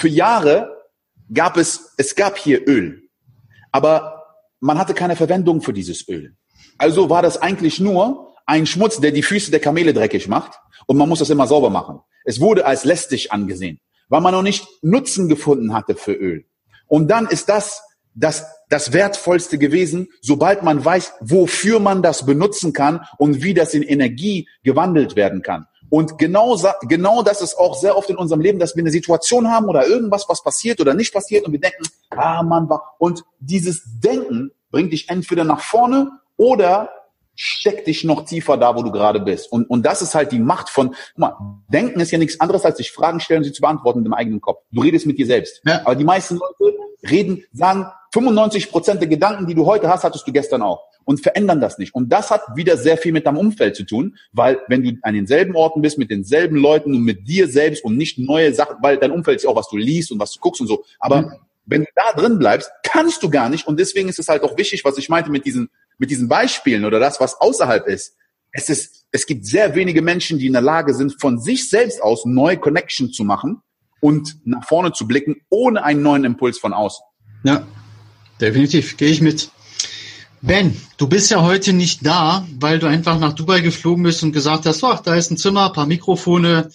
für Jahre gab es, es gab hier Öl, aber man hatte keine Verwendung für dieses Öl. Also war das eigentlich nur ein Schmutz, der die Füße der Kamele dreckig macht und man muss das immer sauber machen. Es wurde als lästig angesehen, weil man noch nicht Nutzen gefunden hatte für Öl. Und dann ist das das, das Wertvollste gewesen, sobald man weiß, wofür man das benutzen kann und wie das in Energie gewandelt werden kann. Und genau, genau das ist auch sehr oft in unserem Leben, dass wir eine Situation haben oder irgendwas, was passiert oder nicht passiert und wir denken, ah man war. Und dieses Denken bringt dich entweder nach vorne oder steckt dich noch tiefer da, wo du gerade bist. Und, und das ist halt die Macht von, guck mal, Denken ist ja nichts anderes, als sich Fragen stellen, sie zu beantworten im eigenen Kopf. Du redest mit dir selbst. Ja. Aber die meisten Leute reden, sagen, 95 Prozent der Gedanken, die du heute hast, hattest du gestern auch und verändern das nicht. Und das hat wieder sehr viel mit deinem Umfeld zu tun, weil wenn du an denselben Orten bist, mit denselben Leuten und mit dir selbst und nicht neue Sachen, weil dein Umfeld ist auch, was du liest und was du guckst und so. Aber mhm. wenn du da drin bleibst, kannst du gar nicht. Und deswegen ist es halt auch wichtig, was ich meinte mit diesen, mit diesen Beispielen oder das, was außerhalb ist. Es ist, es gibt sehr wenige Menschen, die in der Lage sind, von sich selbst aus neue Connection zu machen und nach vorne zu blicken, ohne einen neuen Impuls von außen. Ja, definitiv. Gehe ich mit. Ben, du bist ja heute nicht da, weil du einfach nach Dubai geflogen bist und gesagt hast, ach, da ist ein Zimmer, paar Mikrofone,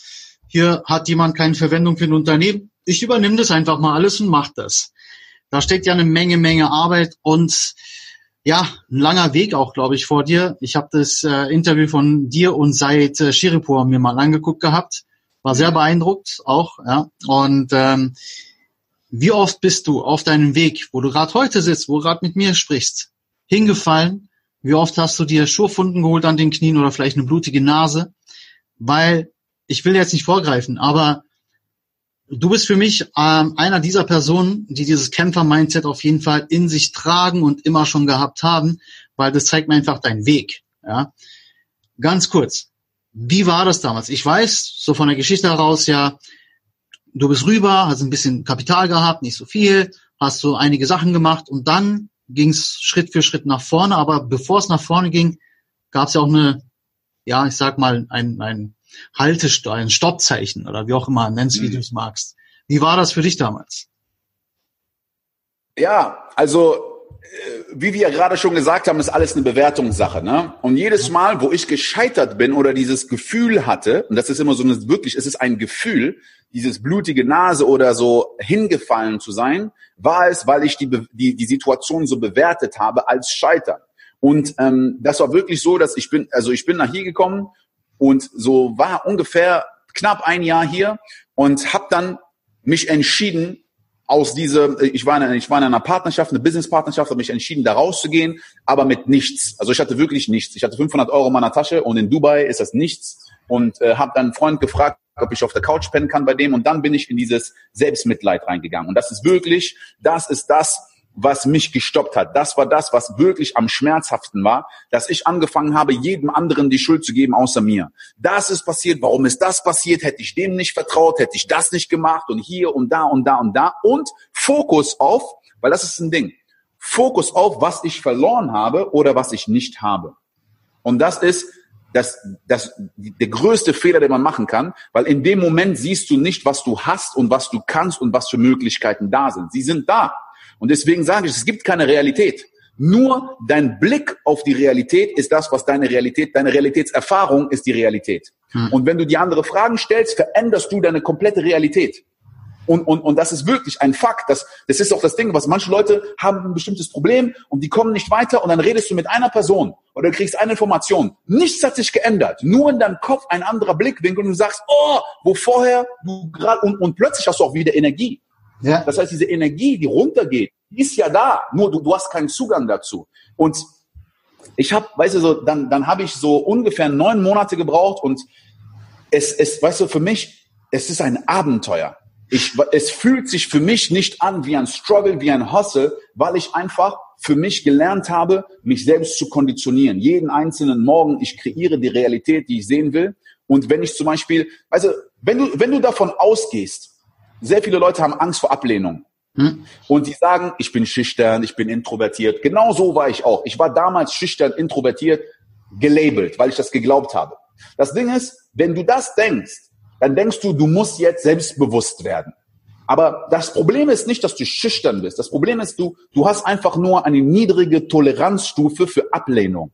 hier hat jemand keine Verwendung für ein Unternehmen. Ich übernehme das einfach mal alles und mach das. Da steckt ja eine Menge, Menge Arbeit und ja, ein langer Weg auch, glaube ich, vor dir. Ich habe das äh, Interview von dir und Said äh, Shiripur mir mal angeguckt gehabt. War sehr beeindruckt auch, ja. Und ähm, wie oft bist du auf deinem Weg, wo du gerade heute sitzt, wo du gerade mit mir sprichst, hingefallen? Wie oft hast du dir Schurfunden geholt an den Knien oder vielleicht eine blutige Nase? Weil, ich will jetzt nicht vorgreifen, aber du bist für mich ähm, einer dieser Personen, die dieses Kämpfer-Mindset auf jeden Fall in sich tragen und immer schon gehabt haben, weil das zeigt mir einfach deinen Weg. Ja? Ganz kurz, wie war das damals? Ich weiß, so von der Geschichte heraus ja, du bist rüber, hast ein bisschen Kapital gehabt, nicht so viel, hast so einige Sachen gemacht und dann ging es Schritt für Schritt nach vorne, aber bevor es nach vorne ging, gab es ja auch eine, ja, ich sag mal, ein, ein Haltestein, ein Stoppzeichen oder wie auch immer, nennst, wie mhm. du es magst. Wie war das für dich damals? Ja, also wie wir gerade schon gesagt haben, ist alles eine Bewertungssache. Ne? Und jedes Mal, wo ich gescheitert bin oder dieses Gefühl hatte, und das ist immer so eine, wirklich, es ist ein Gefühl, dieses blutige Nase oder so hingefallen zu sein, war es, weil ich die, die, die Situation so bewertet habe als Scheitern. Und ähm, das war wirklich so, dass ich bin, also ich bin nach hier gekommen und so war ungefähr knapp ein Jahr hier und habe dann mich entschieden, aus dieser, ich war, in, ich war in einer Partnerschaft, eine Business-Partnerschaft, habe mich entschieden, da rauszugehen, aber mit nichts. Also ich hatte wirklich nichts. Ich hatte 500 Euro in meiner Tasche und in Dubai ist das nichts. Und äh, habe dann einen Freund gefragt, ob ich auf der Couch pennen kann bei dem. Und dann bin ich in dieses Selbstmitleid reingegangen. Und das ist wirklich, das ist das, was mich gestoppt hat. Das war das, was wirklich am schmerzhaften war, dass ich angefangen habe, jedem anderen die Schuld zu geben, außer mir. Das ist passiert. Warum ist das passiert? Hätte ich dem nicht vertraut? Hätte ich das nicht gemacht? Und hier und da und da und da. Und Fokus auf, weil das ist ein Ding. Fokus auf, was ich verloren habe oder was ich nicht habe. Und das ist das, das, der größte Fehler, den man machen kann, weil in dem Moment siehst du nicht, was du hast und was du kannst und was für Möglichkeiten da sind. Sie sind da. Und deswegen sage ich, es gibt keine Realität. Nur dein Blick auf die Realität ist das, was deine Realität, deine Realitätserfahrung ist die Realität. Hm. Und wenn du die andere Fragen stellst, veränderst du deine komplette Realität. Und, und, und das ist wirklich ein Fakt. Das, das ist auch das Ding, was manche Leute haben ein bestimmtes Problem und die kommen nicht weiter und dann redest du mit einer Person oder kriegst eine Information. Nichts hat sich geändert. Nur in deinem Kopf ein anderer Blickwinkel und du sagst, oh, wo vorher du gerade und, und plötzlich hast du auch wieder Energie. Ja. Das heißt, diese Energie, die runtergeht, ist ja da. Nur du, du hast keinen Zugang dazu. Und ich habe, weißt du, so, dann, dann habe ich so ungefähr neun Monate gebraucht und es, es, weißt du, für mich, es ist ein Abenteuer. Ich, es fühlt sich für mich nicht an wie ein Struggle, wie ein Hustle, weil ich einfach für mich gelernt habe, mich selbst zu konditionieren. Jeden einzelnen Morgen, ich kreiere die Realität, die ich sehen will. Und wenn ich zum Beispiel, also wenn du, wenn du davon ausgehst, sehr viele Leute haben Angst vor Ablehnung. Hm? Und die sagen, ich bin schüchtern, ich bin introvertiert. Genau so war ich auch. Ich war damals schüchtern, introvertiert, gelabelt, weil ich das geglaubt habe. Das Ding ist, wenn du das denkst, dann denkst du, du musst jetzt selbstbewusst werden. Aber das Problem ist nicht, dass du schüchtern bist. Das Problem ist, du, du hast einfach nur eine niedrige Toleranzstufe für Ablehnung.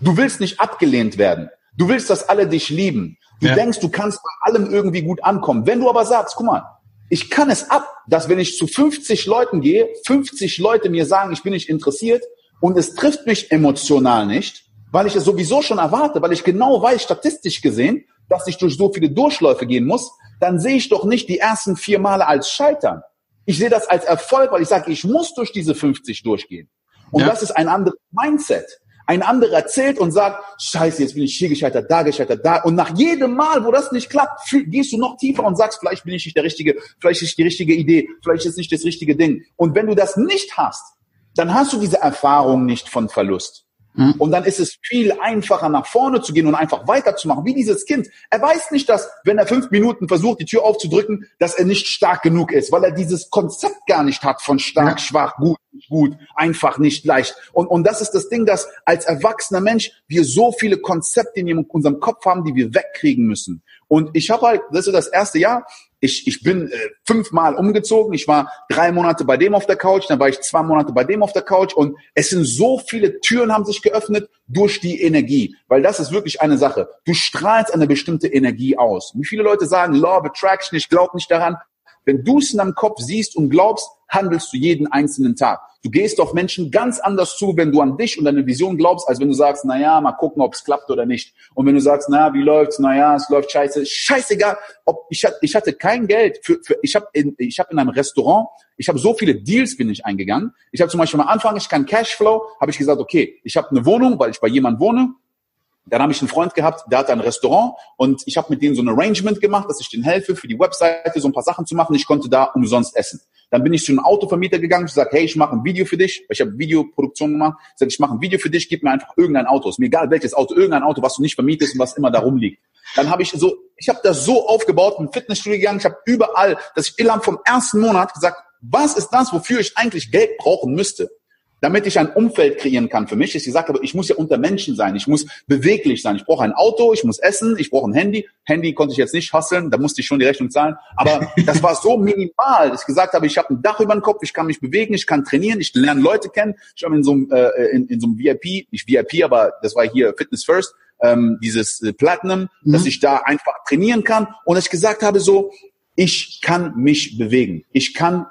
Du willst nicht abgelehnt werden. Du willst, dass alle dich lieben. Du ja. denkst, du kannst bei allem irgendwie gut ankommen. Wenn du aber sagst, guck mal, ich kann es ab, dass wenn ich zu 50 Leuten gehe, 50 Leute mir sagen, ich bin nicht interessiert und es trifft mich emotional nicht, weil ich es sowieso schon erwarte, weil ich genau weiß, statistisch gesehen, dass ich durch so viele Durchläufe gehen muss, dann sehe ich doch nicht die ersten vier Male als Scheitern. Ich sehe das als Erfolg, weil ich sage, ich muss durch diese 50 durchgehen. Und ja. das ist ein anderes Mindset. Ein anderer erzählt und sagt, scheiße, jetzt bin ich hier gescheitert, da gescheitert, da. Und nach jedem Mal, wo das nicht klappt, gehst du noch tiefer und sagst, vielleicht bin ich nicht der richtige, vielleicht ist die richtige Idee, vielleicht ist nicht das richtige Ding. Und wenn du das nicht hast, dann hast du diese Erfahrung nicht von Verlust. Mhm. Und dann ist es viel einfacher, nach vorne zu gehen und einfach weiterzumachen, wie dieses Kind. Er weiß nicht, dass, wenn er fünf Minuten versucht, die Tür aufzudrücken, dass er nicht stark genug ist, weil er dieses Konzept gar nicht hat von stark, ja. schwach, gut, gut, einfach, nicht leicht. Und, und das ist das Ding, dass als erwachsener Mensch wir so viele Konzepte in unserem Kopf haben, die wir wegkriegen müssen. Und ich habe halt, das ist das erste Jahr, ich, ich bin äh, fünfmal umgezogen. Ich war drei Monate bei dem auf der Couch, dann war ich zwei Monate bei dem auf der Couch und es sind so viele Türen haben sich geöffnet durch die Energie, weil das ist wirklich eine Sache. Du strahlst eine bestimmte Energie aus. Wie viele Leute sagen, Law of Attraction, ich glaube nicht daran. Wenn du es in deinem Kopf siehst und glaubst, handelst du jeden einzelnen Tag. Du gehst auf Menschen ganz anders zu, wenn du an dich und deine Vision glaubst, als wenn du sagst, na ja, mal gucken, ob es klappt oder nicht. Und wenn du sagst, na, wie läuft's? Na ja, es läuft scheiße. Scheißegal. Ob ich hatte, ich hatte kein Geld für, für ich habe in, ich habe in einem Restaurant, ich habe so viele Deals bin ich eingegangen. Ich habe zum Beispiel am Anfang, ich kann Cashflow, habe ich gesagt, okay, ich habe eine Wohnung, weil ich bei jemandem wohne. Dann habe ich einen Freund gehabt, der hat ein Restaurant und ich habe mit denen so ein Arrangement gemacht, dass ich denen helfe, für die Webseite so ein paar Sachen zu machen. Ich konnte da umsonst essen. Dann bin ich zu einem Autovermieter gegangen, ich sage, hey, ich mache ein Video für dich. Ich habe Videoproduktion gemacht. Ich sage, ich mache ein Video für dich, gib mir einfach irgendein Auto. Ist mir egal welches Auto, irgendein Auto, was du nicht vermietest und was immer da rumliegt. Dann habe ich so, ich habe das so aufgebaut, bin Fitnessstudio gegangen, ich habe überall, dass ich innerhalb vom ersten Monat gesagt, was ist das, wofür ich eigentlich Geld brauchen müsste? Damit ich ein Umfeld kreieren kann für mich, ist gesagt, aber ich muss ja unter Menschen sein, ich muss beweglich sein, ich brauche ein Auto, ich muss essen, ich brauche ein Handy. Handy konnte ich jetzt nicht hasseln, da musste ich schon die Rechnung zahlen, aber das war so minimal, dass ich gesagt habe, ich habe ein Dach über dem Kopf, ich kann mich bewegen, ich kann trainieren, ich lerne Leute kennen. Ich habe in so einem äh, in, in so einem VIP, nicht VIP, aber das war hier Fitness First, ähm, dieses äh, Platinum, mhm. dass ich da einfach trainieren kann und dass ich gesagt habe so, ich kann mich bewegen. Ich kann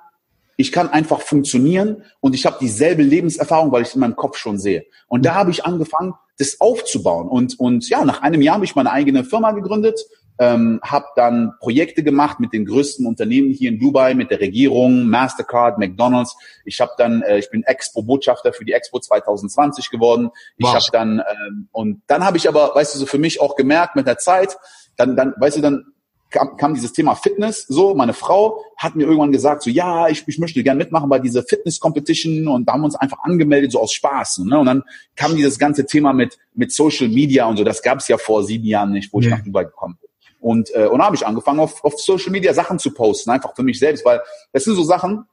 ich kann einfach funktionieren und ich habe dieselbe Lebenserfahrung, weil ich in meinem Kopf schon sehe. Und da habe ich angefangen, das aufzubauen. Und, und ja, nach einem Jahr habe ich meine eigene Firma gegründet, ähm, habe dann Projekte gemacht mit den größten Unternehmen hier in Dubai, mit der Regierung, Mastercard, McDonald's. Ich habe dann, äh, ich bin Expo-Botschafter für die Expo 2020 geworden. Ich habe dann ähm, und dann habe ich aber, weißt du, so für mich auch gemerkt mit der Zeit, dann, dann, weißt du, dann kam, kam dieses Thema Fitness so. Meine Frau hat mir irgendwann gesagt, so ja, ich, ich möchte gerne mitmachen bei dieser Fitness-Competition und da haben wir uns einfach angemeldet, so aus Spaß. Ne? Und dann kam dieses ganze Thema mit, mit Social Media und so, das gab es ja vor sieben Jahren nicht, wo ich nach Dubai gekommen bin. Und, äh, und da habe ich angefangen, auf, auf Social Media Sachen zu posten, einfach für mich selbst, weil das sind so Sachen,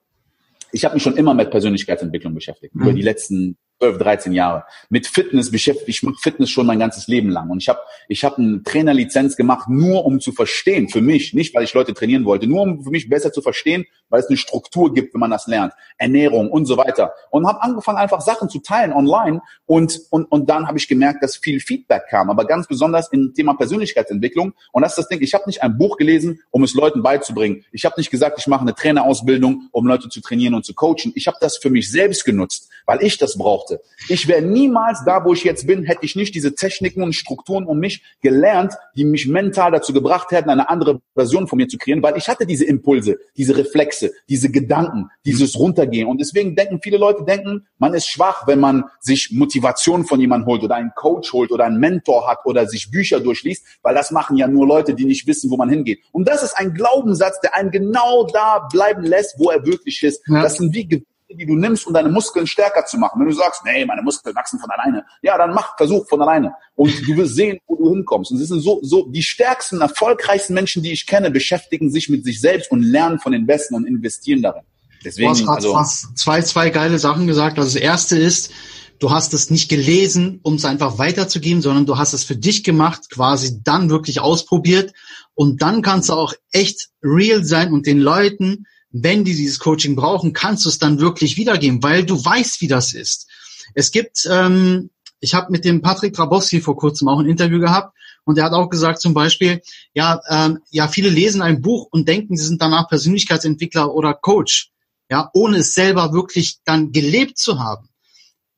ich habe mich schon immer mit Persönlichkeitsentwicklung beschäftigt, mhm. über die letzten 12, 13 Jahre. Mit Fitness beschäftigt, ich mache Fitness schon mein ganzes Leben lang. Und ich habe ich hab eine Trainerlizenz gemacht, nur um zu verstehen, für mich, nicht weil ich Leute trainieren wollte, nur um für mich besser zu verstehen, weil es eine Struktur gibt, wenn man das lernt. Ernährung und so weiter. Und habe angefangen, einfach Sachen zu teilen online. Und, und, und dann habe ich gemerkt, dass viel Feedback kam, aber ganz besonders im Thema Persönlichkeitsentwicklung. Und das ist das Ding, ich habe nicht ein Buch gelesen, um es Leuten beizubringen. Ich habe nicht gesagt, ich mache eine Trainerausbildung, um Leute zu trainieren und zu coachen. Ich habe das für mich selbst genutzt, weil ich das brauchte brauchte. Ich wäre niemals da, wo ich jetzt bin, hätte ich nicht diese Techniken und Strukturen um mich gelernt, die mich mental dazu gebracht hätten, eine andere Version von mir zu kreieren, weil ich hatte diese Impulse, diese Reflexe, diese Gedanken, dieses Runtergehen. Und deswegen denken viele Leute, denken, man ist schwach, wenn man sich Motivation von jemandem holt oder einen Coach holt oder einen Mentor hat oder sich Bücher durchliest, weil das machen ja nur Leute, die nicht wissen, wo man hingeht. Und das ist ein Glaubenssatz, der einen genau da bleiben lässt, wo er wirklich ist. Ja. Das sind wie die du nimmst, um deine Muskeln stärker zu machen. Wenn du sagst, nee, meine Muskeln wachsen von alleine, ja, dann mach, versuch von alleine. Und du wirst sehen, wo du hinkommst. Und es sind so, so, die stärksten, erfolgreichsten Menschen, die ich kenne, beschäftigen sich mit sich selbst und lernen von den Besten und investieren darin. Deswegen, du hast also, zwei, zwei geile Sachen gesagt. Also das erste ist, du hast es nicht gelesen, um es einfach weiterzugeben, sondern du hast es für dich gemacht, quasi dann wirklich ausprobiert und dann kannst du auch echt real sein und den Leuten, wenn die dieses Coaching brauchen, kannst du es dann wirklich wiedergeben, weil du weißt, wie das ist. Es gibt, ähm, ich habe mit dem Patrick Trabowski vor kurzem auch ein Interview gehabt und er hat auch gesagt zum Beispiel, ja, ähm, ja, viele lesen ein Buch und denken, sie sind danach Persönlichkeitsentwickler oder Coach, ja, ohne es selber wirklich dann gelebt zu haben.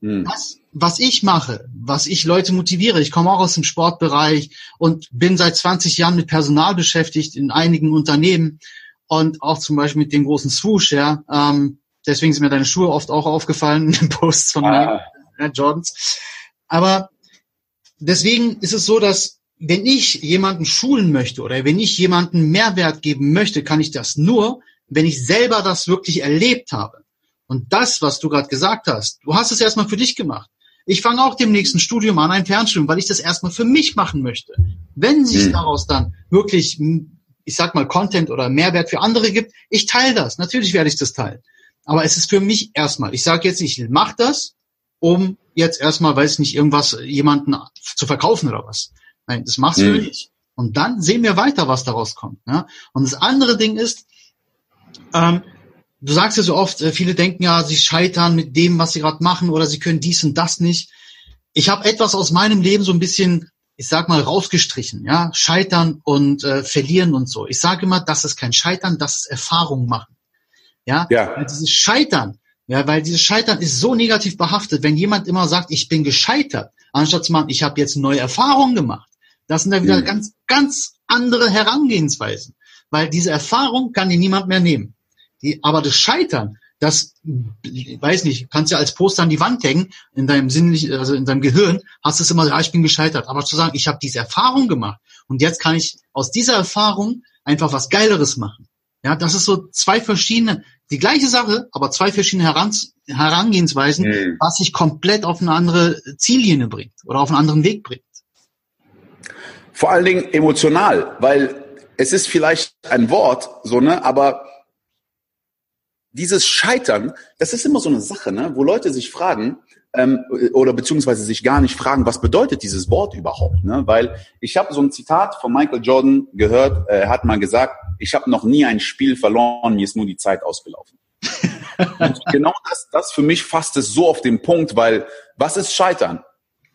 Hm. Das, was ich mache, was ich Leute motiviere, ich komme auch aus dem Sportbereich und bin seit 20 Jahren mit Personal beschäftigt in einigen Unternehmen und auch zum Beispiel mit dem großen Swoosh, ja. Ähm, deswegen sind mir deine Schuhe oft auch aufgefallen in den Posts von ah. mir, Jordans. Aber deswegen ist es so, dass wenn ich jemanden schulen möchte oder wenn ich jemanden Mehrwert geben möchte, kann ich das nur, wenn ich selber das wirklich erlebt habe. Und das, was du gerade gesagt hast, du hast es erstmal für dich gemacht. Ich fange auch dem nächsten Studium an, ein Fernstudium, weil ich das erstmal für mich machen möchte. Wenn sich mhm. daraus dann wirklich, ich sag mal, Content oder Mehrwert für andere gibt, ich teile das. Natürlich werde ich das teilen. Aber es ist für mich erstmal. Ich sage jetzt, ich mache das, um jetzt erstmal, weiß nicht, irgendwas jemanden zu verkaufen oder was. Nein, das machst du mhm. nicht. Und dann sehen wir weiter, was daraus kommt. Ja? Und das andere Ding ist, ähm, du sagst ja so oft, äh, viele denken ja, sie scheitern mit dem, was sie gerade machen oder sie können dies und das nicht. Ich habe etwas aus meinem Leben so ein bisschen, ich sag mal, rausgestrichen, ja, scheitern und äh, verlieren und so. Ich sage immer, das ist kein Scheitern, das ist Erfahrung machen. Ja, ja. Weil dieses Scheitern, ja, weil dieses Scheitern ist so negativ behaftet. Wenn jemand immer sagt, ich bin gescheitert, anstatt zu machen, ich habe jetzt neue Erfahrungen gemacht, das sind dann wieder mhm. ganz, ganz andere Herangehensweisen. Weil diese Erfahrung kann dir niemand mehr nehmen. Die, aber das Scheitern, das, ich weiß nicht, kannst du ja als Poster an die Wand hängen, in deinem sinnlich, also in deinem Gehirn, hast du es immer, ja, ich bin gescheitert. Aber zu sagen, ich habe diese Erfahrung gemacht und jetzt kann ich aus dieser Erfahrung einfach was Geileres machen. Ja, das ist so zwei verschiedene, die gleiche Sache, aber zwei verschiedene Herangehensweisen, mhm. was sich komplett auf eine andere Ziellinie bringt oder auf einen anderen Weg bringt. Vor allen Dingen emotional, weil es ist vielleicht ein Wort, so, ne, aber dieses Scheitern, das ist immer so eine Sache, ne, wo Leute sich fragen, ähm, oder beziehungsweise sich gar nicht fragen, was bedeutet dieses Wort überhaupt, ne? Weil ich habe so ein Zitat von Michael Jordan gehört, er hat mal gesagt, ich habe noch nie ein Spiel verloren, mir ist nur die Zeit ausgelaufen. Und genau das, das für mich fasst es so auf den Punkt, weil was ist Scheitern?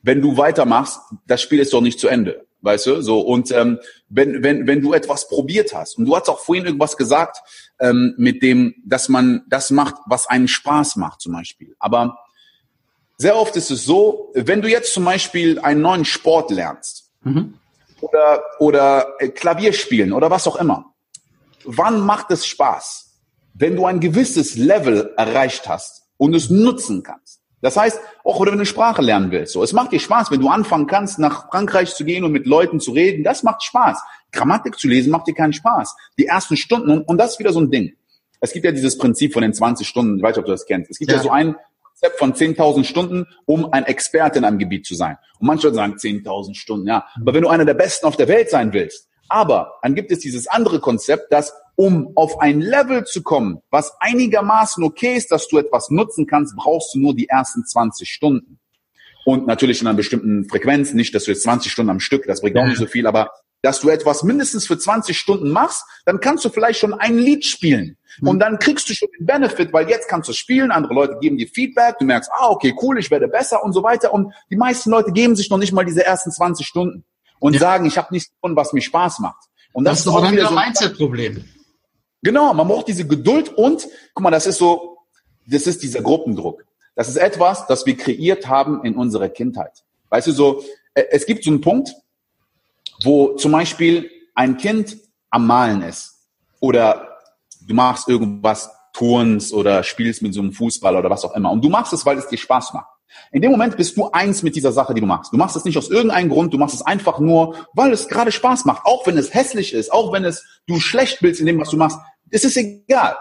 Wenn du weitermachst, das Spiel ist doch nicht zu Ende weißt du, so und ähm, wenn wenn wenn du etwas probiert hast und du hast auch vorhin irgendwas gesagt ähm, mit dem, dass man das macht, was einen Spaß macht zum Beispiel, aber sehr oft ist es so, wenn du jetzt zum Beispiel einen neuen Sport lernst mhm. oder oder äh, Klavier spielen oder was auch immer, wann macht es Spaß? Wenn du ein gewisses Level erreicht hast und es nutzen kannst. Das heißt, auch wenn du eine Sprache lernen willst, so, es macht dir Spaß, wenn du anfangen kannst, nach Frankreich zu gehen und mit Leuten zu reden, das macht Spaß. Grammatik zu lesen macht dir keinen Spaß. Die ersten Stunden, und, und das ist wieder so ein Ding. Es gibt ja dieses Prinzip von den 20 Stunden, ich weiß nicht, ob du das kennst. Es gibt ja, ja so ein Konzept von 10.000 Stunden, um ein Experte in einem Gebiet zu sein. Und manche sagen 10.000 Stunden, ja. Aber wenn du einer der Besten auf der Welt sein willst, aber dann gibt es dieses andere Konzept, dass um auf ein Level zu kommen, was einigermaßen okay ist, dass du etwas nutzen kannst, brauchst du nur die ersten 20 Stunden. Und natürlich in einer bestimmten Frequenz, nicht, dass du jetzt 20 Stunden am Stück, das bringt auch nicht so viel, aber dass du etwas mindestens für 20 Stunden machst, dann kannst du vielleicht schon ein Lied spielen. Mhm. Und dann kriegst du schon den Benefit, weil jetzt kannst du spielen, andere Leute geben dir Feedback, du merkst, ah, okay, cool, ich werde besser und so weiter. Und die meisten Leute geben sich noch nicht mal diese ersten 20 Stunden und ja. sagen, ich habe nichts gefunden, was mir Spaß macht. Und das, das ist dann wieder so ein Mindset-Problem. Genau, man braucht diese Geduld und, guck mal, das ist so, das ist dieser Gruppendruck. Das ist etwas, das wir kreiert haben in unserer Kindheit. Weißt du, so, äh, es gibt so einen Punkt, wo zum Beispiel ein Kind am Malen ist oder du machst irgendwas, turnst oder spielst mit so einem Fußball oder was auch immer und du machst es, weil es dir Spaß macht. In dem Moment bist du eins mit dieser Sache, die du machst. Du machst es nicht aus irgendeinem Grund, du machst es einfach nur, weil es gerade Spaß macht. Auch wenn es hässlich ist, auch wenn es du schlecht bist in dem, was du machst, ist es egal.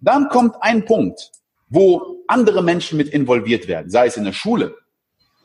Dann kommt ein Punkt, wo andere Menschen mit involviert werden, sei es in der Schule,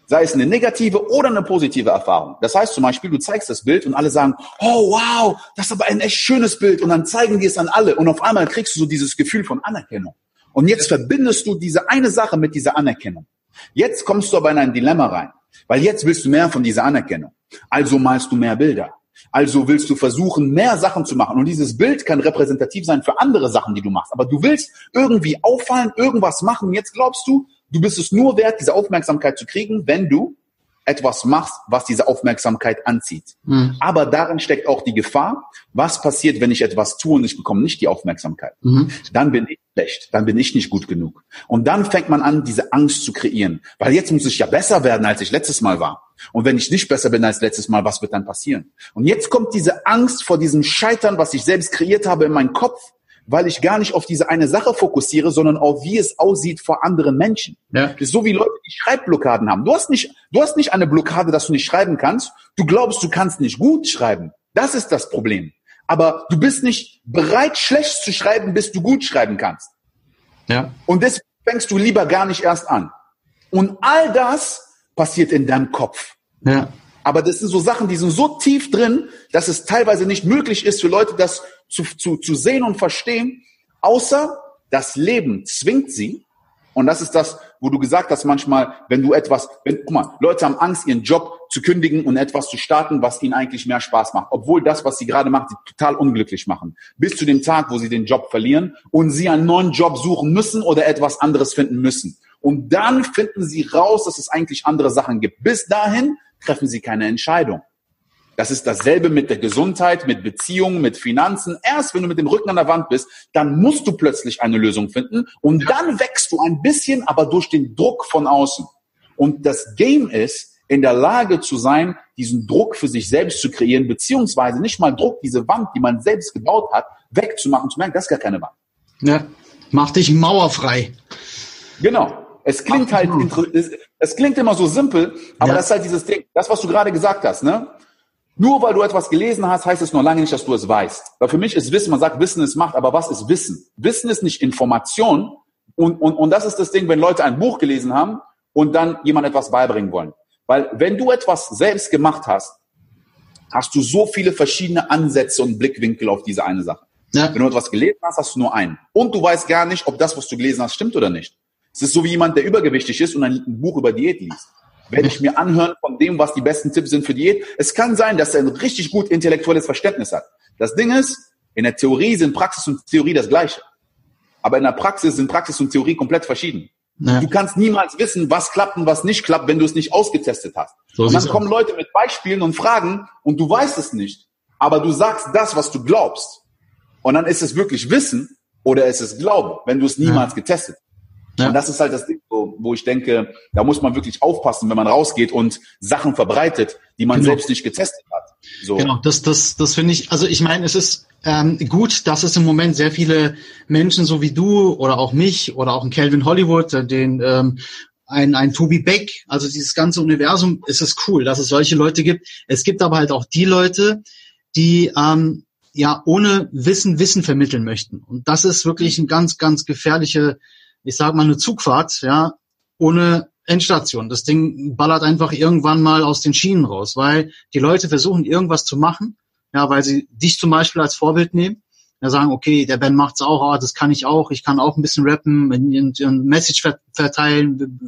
sei es eine negative oder eine positive Erfahrung. Das heißt zum Beispiel, du zeigst das Bild und alle sagen, oh wow, das ist aber ein echt schönes Bild und dann zeigen die es an alle und auf einmal kriegst du so dieses Gefühl von Anerkennung. Und jetzt verbindest du diese eine Sache mit dieser Anerkennung. Jetzt kommst du aber in ein Dilemma rein, weil jetzt willst du mehr von dieser Anerkennung. Also malst du mehr Bilder. Also willst du versuchen, mehr Sachen zu machen. Und dieses Bild kann repräsentativ sein für andere Sachen, die du machst. Aber du willst irgendwie auffallen, irgendwas machen. Jetzt glaubst du, du bist es nur wert, diese Aufmerksamkeit zu kriegen, wenn du etwas machst, was diese Aufmerksamkeit anzieht. Mhm. Aber darin steckt auch die Gefahr, was passiert, wenn ich etwas tue und ich bekomme nicht die Aufmerksamkeit. Mhm. Dann bin ich schlecht, dann bin ich nicht gut genug. Und dann fängt man an, diese Angst zu kreieren. Weil jetzt muss ich ja besser werden, als ich letztes Mal war. Und wenn ich nicht besser bin als letztes Mal, was wird dann passieren? Und jetzt kommt diese Angst vor diesem Scheitern, was ich selbst kreiert habe in meinen Kopf, weil ich gar nicht auf diese eine Sache fokussiere, sondern auf wie es aussieht vor anderen Menschen. Ja. Das ist so wie Leute, die Schreibblockaden haben. Du hast nicht, du hast nicht eine Blockade, dass du nicht schreiben kannst. Du glaubst, du kannst nicht gut schreiben. Das ist das Problem. Aber du bist nicht bereit, schlecht zu schreiben, bis du gut schreiben kannst. Ja. Und deswegen fängst du lieber gar nicht erst an. Und all das passiert in deinem Kopf. Ja. Aber das sind so Sachen, die sind so tief drin, dass es teilweise nicht möglich ist für Leute, das zu, zu, zu sehen und verstehen, außer das Leben zwingt sie. Und das ist das, wo du gesagt hast manchmal, wenn du etwas, wenn, guck mal, Leute haben Angst, ihren Job zu kündigen und etwas zu starten, was ihnen eigentlich mehr Spaß macht. Obwohl das, was sie gerade machen, sie total unglücklich machen. Bis zu dem Tag, wo sie den Job verlieren und sie einen neuen Job suchen müssen oder etwas anderes finden müssen. Und dann finden sie raus, dass es eigentlich andere Sachen gibt. Bis dahin treffen sie keine Entscheidung. Das ist dasselbe mit der Gesundheit, mit Beziehungen, mit Finanzen. Erst wenn du mit dem Rücken an der Wand bist, dann musst du plötzlich eine Lösung finden und dann wächst du ein bisschen, aber durch den Druck von außen. Und das Game ist, in der Lage zu sein, diesen Druck für sich selbst zu kreieren, beziehungsweise nicht mal Druck, diese Wand, die man selbst gebaut hat, wegzumachen, zu merken, das ist gar keine Wand. Ja, mach dich mauerfrei. Genau. Es klingt halt, es, klingt immer so simpel, aber ja. das ist halt dieses Ding, das, was du gerade gesagt hast, ne? Nur weil du etwas gelesen hast, heißt es noch lange nicht, dass du es weißt. Weil für mich ist Wissen, man sagt, Wissen ist Macht, aber was ist Wissen? Wissen ist nicht Information. Und, und, und das ist das Ding, wenn Leute ein Buch gelesen haben und dann jemand etwas beibringen wollen. Weil wenn du etwas selbst gemacht hast, hast du so viele verschiedene Ansätze und Blickwinkel auf diese eine Sache. Ja. Wenn du etwas gelesen hast, hast du nur einen. Und du weißt gar nicht, ob das, was du gelesen hast, stimmt oder nicht. Es ist so wie jemand, der übergewichtig ist und ein Buch über Diät liest. Werde ich mir anhören von dem, was die besten Tipps sind für Diät. Es kann sein, dass er ein richtig gut intellektuelles Verständnis hat. Das Ding ist, in der Theorie sind Praxis und Theorie das Gleiche. Aber in der Praxis sind Praxis und Theorie komplett verschieden. Ja. Du kannst niemals wissen, was klappt und was nicht klappt, wenn du es nicht ausgetestet hast. So und dann kommen Leute mit Beispielen und Fragen und du weißt es nicht. Aber du sagst das, was du glaubst. Und dann ist es wirklich Wissen oder ist es Glauben, wenn du es niemals ja. getestet hast. Ja. Und das ist halt das Ding, wo ich denke, da muss man wirklich aufpassen, wenn man rausgeht und Sachen verbreitet, die man genau. selbst nicht getestet hat. So. Genau, das, das, das finde ich, also ich meine, es ist ähm, gut, dass es im Moment sehr viele Menschen, so wie du oder auch mich oder auch ein Calvin Hollywood, äh, den ähm, ein, ein Toby Beck, also dieses ganze Universum, ist es cool, dass es solche Leute gibt. Es gibt aber halt auch die Leute, die ähm, ja ohne Wissen Wissen vermitteln möchten. Und das ist wirklich ein ganz, ganz gefährliche ich sag mal, eine Zugfahrt, ja, ohne Endstation. Das Ding ballert einfach irgendwann mal aus den Schienen raus, weil die Leute versuchen, irgendwas zu machen, ja, weil sie dich zum Beispiel als Vorbild nehmen. Ja, sagen, okay, der Ben macht's auch, oh, das kann ich auch, ich kann auch ein bisschen rappen, ein Message verteilen,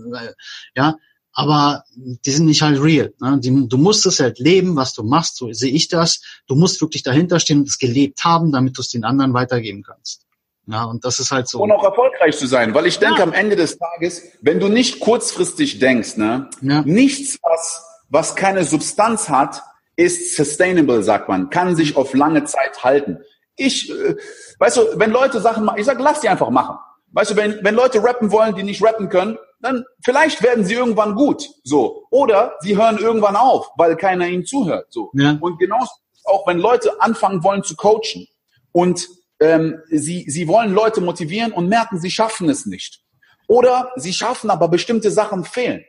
ja, aber die sind nicht halt real. Ne? Die, du musst es halt leben, was du machst, so sehe ich das. Du musst wirklich dahinter stehen und es gelebt haben, damit du es den anderen weitergeben kannst. Ja, und das ist halt so. Und auch erfolgreich zu sein, weil ich denke, ja. am Ende des Tages, wenn du nicht kurzfristig denkst, ne, ja. nichts, was, was keine Substanz hat, ist sustainable, sagt man, kann sich auf lange Zeit halten. Ich, äh, weißt du, wenn Leute Sachen machen, ich sag, lass die einfach machen. Weißt du, wenn, wenn Leute rappen wollen, die nicht rappen können, dann vielleicht werden sie irgendwann gut, so. Oder sie hören irgendwann auf, weil keiner ihnen zuhört, so. Ja. Und genauso auch, wenn Leute anfangen wollen zu coachen und ähm, sie, sie wollen Leute motivieren und merken, sie schaffen es nicht. Oder sie schaffen, aber bestimmte Sachen fehlen.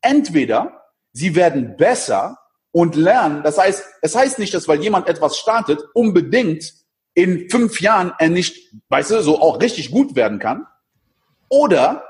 Entweder sie werden besser und lernen. Das heißt, es heißt nicht, dass weil jemand etwas startet, unbedingt in fünf Jahren er nicht, weißt du, so auch richtig gut werden kann. Oder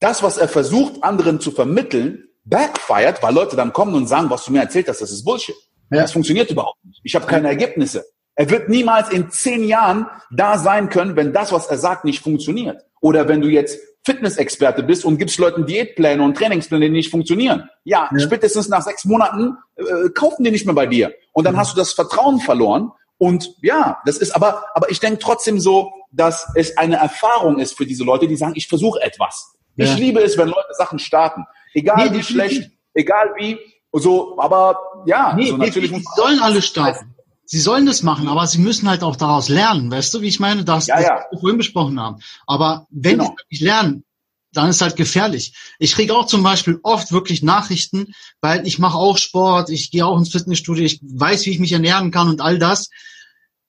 das, was er versucht, anderen zu vermitteln, backfired, weil Leute dann kommen und sagen, was du mir erzählt hast, das ist Bullshit. Ja. Das funktioniert überhaupt nicht. Ich habe keine Ergebnisse. Er wird niemals in zehn Jahren da sein können, wenn das, was er sagt, nicht funktioniert. Oder wenn du jetzt Fitnessexperte bist und gibst Leuten Diätpläne und Trainingspläne, die nicht funktionieren. Ja, ja. spätestens nach sechs Monaten äh, kaufen die nicht mehr bei dir. Und dann mhm. hast du das Vertrauen verloren. Und ja, das ist aber, aber ich denke trotzdem so, dass es eine Erfahrung ist für diese Leute, die sagen, ich versuche etwas. Ja. Ich liebe es, wenn Leute Sachen starten. Egal nee, wie schlecht, egal wie, so, aber ja, nee, so natürlich. Die, sollen alle starten. Sie sollen das machen, aber sie müssen halt auch daraus lernen, weißt du, wie ich meine, das, ja, ja. wir vorhin besprochen haben. Aber wenn genau. sie nicht lernen, dann ist halt gefährlich. Ich kriege auch zum Beispiel oft wirklich Nachrichten, weil ich mache auch Sport, ich gehe auch ins Fitnessstudio, ich weiß, wie ich mich ernähren kann und all das.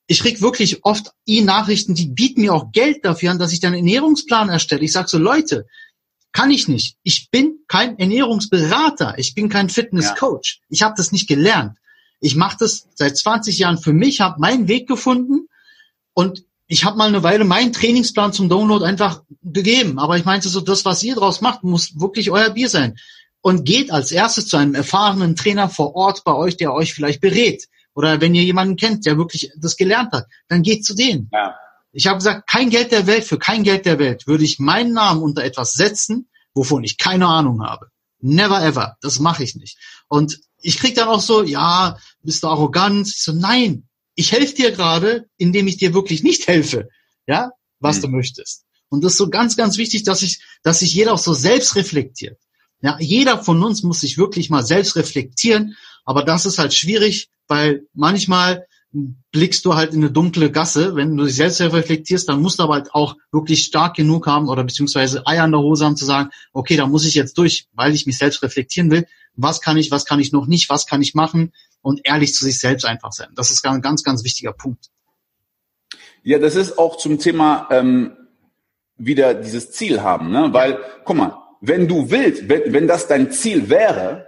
Ich kriege wirklich oft E-Nachrichten, die bieten mir auch Geld dafür an, dass ich dann einen Ernährungsplan erstelle. Ich sage so, Leute, kann ich nicht. Ich bin kein Ernährungsberater, ich bin kein Fitnesscoach. Ja. Ich habe das nicht gelernt. Ich mache das seit 20 Jahren für mich, habe meinen Weg gefunden und ich habe mal eine Weile meinen Trainingsplan zum Download einfach gegeben. Aber ich meinte so, das, was ihr draus macht, muss wirklich euer Bier sein. Und geht als erstes zu einem erfahrenen Trainer vor Ort bei euch, der euch vielleicht berät. Oder wenn ihr jemanden kennt, der wirklich das gelernt hat, dann geht zu denen. Ja. Ich habe gesagt, kein Geld der Welt, für kein Geld der Welt würde ich meinen Namen unter etwas setzen, wovon ich keine Ahnung habe. Never ever. Das mache ich nicht. Und ich krieg dann auch so, ja, bist du arrogant? Ich so, nein, ich helfe dir gerade, indem ich dir wirklich nicht helfe, ja, was mhm. du möchtest. Und das ist so ganz, ganz wichtig, dass ich, dass sich jeder auch so selbst reflektiert. Ja, jeder von uns muss sich wirklich mal selbst reflektieren, aber das ist halt schwierig, weil manchmal blickst du halt in eine dunkle Gasse. Wenn du dich selbst reflektierst, dann musst du aber halt auch wirklich stark genug haben oder beziehungsweise Eier in der Hose haben zu sagen, okay, da muss ich jetzt durch, weil ich mich selbst reflektieren will. Was kann ich, was kann ich noch nicht, was kann ich machen und ehrlich zu sich selbst einfach sein. Das ist ein ganz, ganz wichtiger Punkt. Ja, das ist auch zum Thema ähm, wieder dieses Ziel haben, ne? Weil, guck mal, wenn du willst, wenn, wenn das dein Ziel wäre,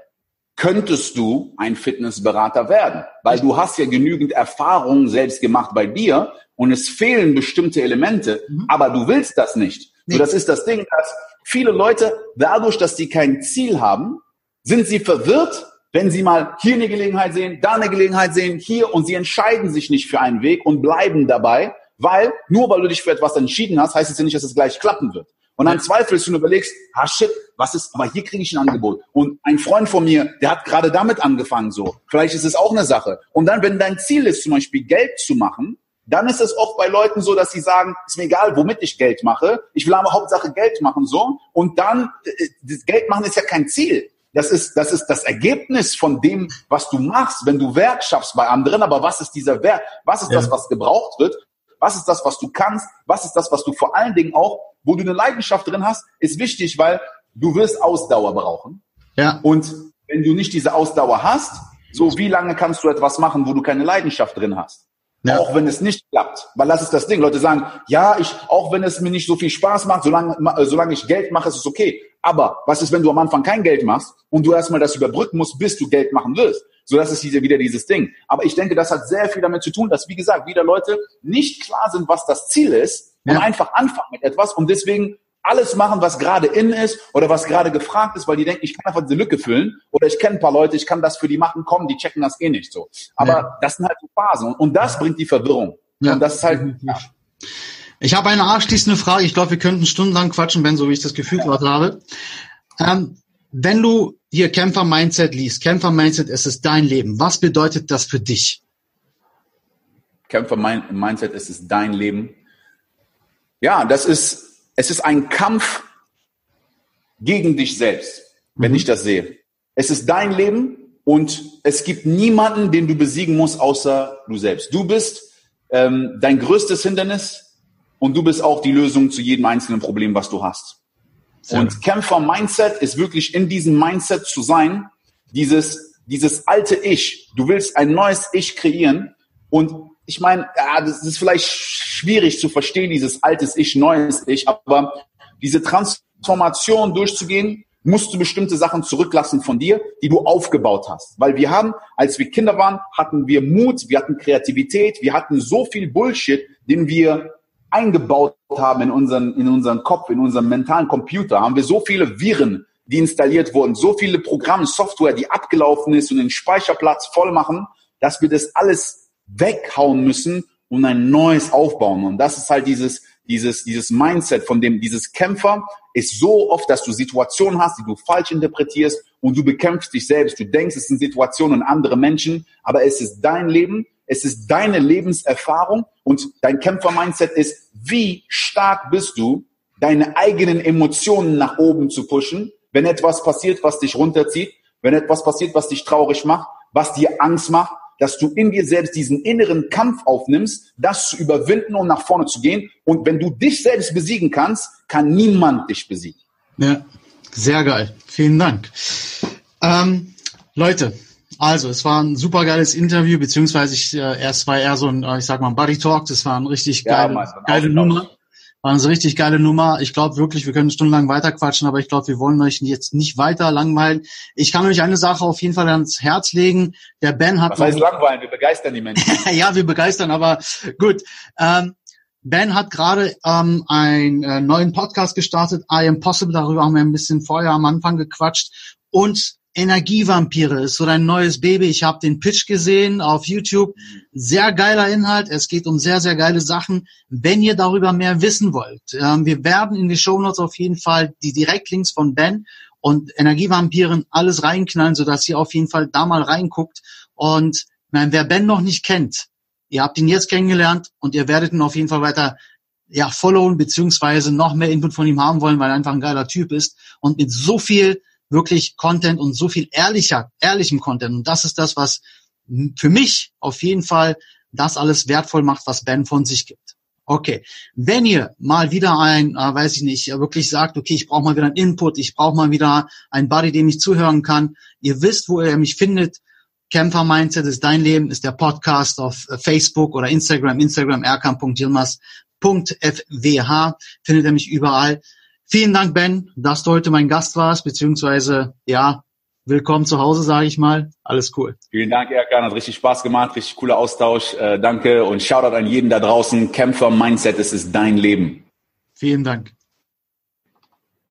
könntest du ein Fitnessberater werden, weil du hast ja genügend Erfahrungen selbst gemacht bei dir und es fehlen bestimmte Elemente, mhm. aber du willst das nicht. Nee. So, das ist das Ding, dass viele Leute dadurch, dass sie kein Ziel haben, sind sie verwirrt, wenn sie mal hier eine Gelegenheit sehen, da eine Gelegenheit sehen, hier und sie entscheiden sich nicht für einen Weg und bleiben dabei, weil nur weil du dich für etwas entschieden hast, heißt es ja nicht, dass es gleich klappen wird. Und dann zweifelst du und überlegst, ah shit, was ist, aber hier kriege ich ein Angebot. Und ein Freund von mir, der hat gerade damit angefangen so. Vielleicht ist es auch eine Sache. Und dann, wenn dein Ziel ist, zum Beispiel Geld zu machen, dann ist es oft bei Leuten so, dass sie sagen, ist mir egal, womit ich Geld mache. Ich will aber Hauptsache Geld machen so. Und dann, äh, das Geld machen ist ja kein Ziel. Das ist, das ist das Ergebnis von dem, was du machst, wenn du Wert schaffst bei anderen. Aber was ist dieser Wert? Was ist ja. das, was gebraucht wird? Was ist das, was du kannst? Was ist das, was du vor allen Dingen auch, wo du eine Leidenschaft drin hast, ist wichtig, weil du wirst Ausdauer brauchen. Ja. Und wenn du nicht diese Ausdauer hast, so wie lange kannst du etwas machen, wo du keine Leidenschaft drin hast? Ja. Auch wenn es nicht klappt. Weil das ist das Ding. Leute sagen, ja, ich, auch wenn es mir nicht so viel Spaß macht, solange, solange ich Geld mache, ist es okay. Aber was ist, wenn du am Anfang kein Geld machst und du erstmal das überbrücken musst, bis du Geld machen wirst? So, das ist wieder dieses Ding. Aber ich denke, das hat sehr viel damit zu tun, dass, wie gesagt, wieder Leute nicht klar sind, was das Ziel ist ja. und einfach anfangen mit etwas und deswegen alles machen, was gerade in ist oder was gerade gefragt ist, weil die denken, ich kann einfach diese Lücke füllen oder ich kenne ein paar Leute, ich kann das für die machen, kommen, die checken das eh nicht so. Aber ja. das sind halt so Phasen und das bringt die Verwirrung. Ja. Und das ist halt. Ja. Ich habe eine abschließende Frage. Ich glaube, wir könnten stundenlang quatschen, Ben, so wie ich das Gefühl gerade habe. Ähm, wenn du hier Kämpfer-Mindset liest, Kämpfer-Mindset, es ist dein Leben. Was bedeutet das für dich? Kämpfer-Mindset, es ist dein Leben. Ja, das ist, es ist ein Kampf gegen dich selbst, wenn mhm. ich das sehe. Es ist dein Leben und es gibt niemanden, den du besiegen musst, außer du selbst. Du bist ähm, dein größtes Hindernis und du bist auch die Lösung zu jedem einzelnen Problem, was du hast. Sehr und Kämpfer-Mindset ist wirklich in diesem Mindset zu sein, dieses, dieses alte Ich. Du willst ein neues Ich kreieren. Und ich meine, ja, das ist vielleicht schwierig zu verstehen, dieses altes Ich, neues Ich, aber diese Transformation durchzugehen, musst du bestimmte Sachen zurücklassen von dir, die du aufgebaut hast. Weil wir haben, als wir Kinder waren, hatten wir Mut, wir hatten Kreativität, wir hatten so viel Bullshit, den wir eingebaut haben in unseren, in unseren Kopf, in unseren mentalen Computer, haben wir so viele Viren, die installiert wurden, so viele Programme, Software, die abgelaufen ist und den Speicherplatz voll machen, dass wir das alles weghauen müssen und ein neues aufbauen. Und das ist halt dieses, dieses, dieses Mindset von dem, dieses Kämpfer ist so oft, dass du Situationen hast, die du falsch interpretierst und du bekämpfst dich selbst. Du denkst, es sind Situationen und andere Menschen, aber es ist dein Leben, es ist deine Lebenserfahrung und dein Kämpfer-Mindset ist, wie stark bist du, deine eigenen Emotionen nach oben zu pushen, wenn etwas passiert, was dich runterzieht, wenn etwas passiert, was dich traurig macht, was dir Angst macht, dass du in dir selbst diesen inneren Kampf aufnimmst, das zu überwinden und nach vorne zu gehen. Und wenn du dich selbst besiegen kannst, kann niemand dich besiegen. Ja, sehr geil. Vielen Dank. Ähm, Leute, also es war ein super geiles Interview, beziehungsweise ich, äh, erst war eher so ein, äh, ich sag mal, Buddy Talk, das war ein richtig geile, ja, geile Nummer. War eine richtig geile Nummer. Ich glaube wirklich, wir können stundenlang weiterquatschen, aber ich glaube, wir wollen euch jetzt nicht weiter langweilen. Ich kann euch eine Sache auf jeden Fall ans Herz legen. Der Ben hat. Was heißt langweilen? Wir begeistern die Menschen. ja, wir begeistern, aber gut. Ähm, Ben hat gerade ähm, einen äh, neuen Podcast gestartet, I Am Possible. Darüber haben wir ein bisschen vorher am Anfang gequatscht. Und Energievampire ist so dein neues Baby. Ich habe den Pitch gesehen auf YouTube. Sehr geiler Inhalt. Es geht um sehr, sehr geile Sachen. Wenn ihr darüber mehr wissen wollt, ähm, wir werden in die Show Notes auf jeden Fall die Direktlinks von Ben und Energievampiren alles reinknallen, sodass ihr auf jeden Fall da mal reinguckt. Und nein, wer Ben noch nicht kennt, ihr habt ihn jetzt kennengelernt und ihr werdet ihn auf jeden Fall weiter ja, followen, beziehungsweise noch mehr Input von ihm haben wollen, weil er einfach ein geiler Typ ist und mit so viel wirklich Content und so viel ehrlicher, ehrlichem Content. Und das ist das, was für mich auf jeden Fall das alles wertvoll macht, was Ben von sich gibt. Okay, wenn ihr mal wieder ein, äh, weiß ich nicht, wirklich sagt, okay, ich brauche mal wieder einen Input, ich brauche mal wieder einen Buddy, dem ich zuhören kann, ihr wisst, wo ihr mich findet. Kämpfer Mindset ist dein Leben, ist der Podcast auf äh, Facebook oder Instagram, Instagram rk.yilmaz.fwh, findet ihr mich überall. Vielen Dank, Ben, dass du heute mein Gast warst, beziehungsweise, ja, willkommen zu Hause, sage ich mal. Alles cool. Vielen Dank, Erkan. Hat richtig Spaß gemacht, richtig cooler Austausch. Äh, danke und Shoutout an jeden da draußen. Kämpfer Mindset, es ist dein Leben. Vielen Dank.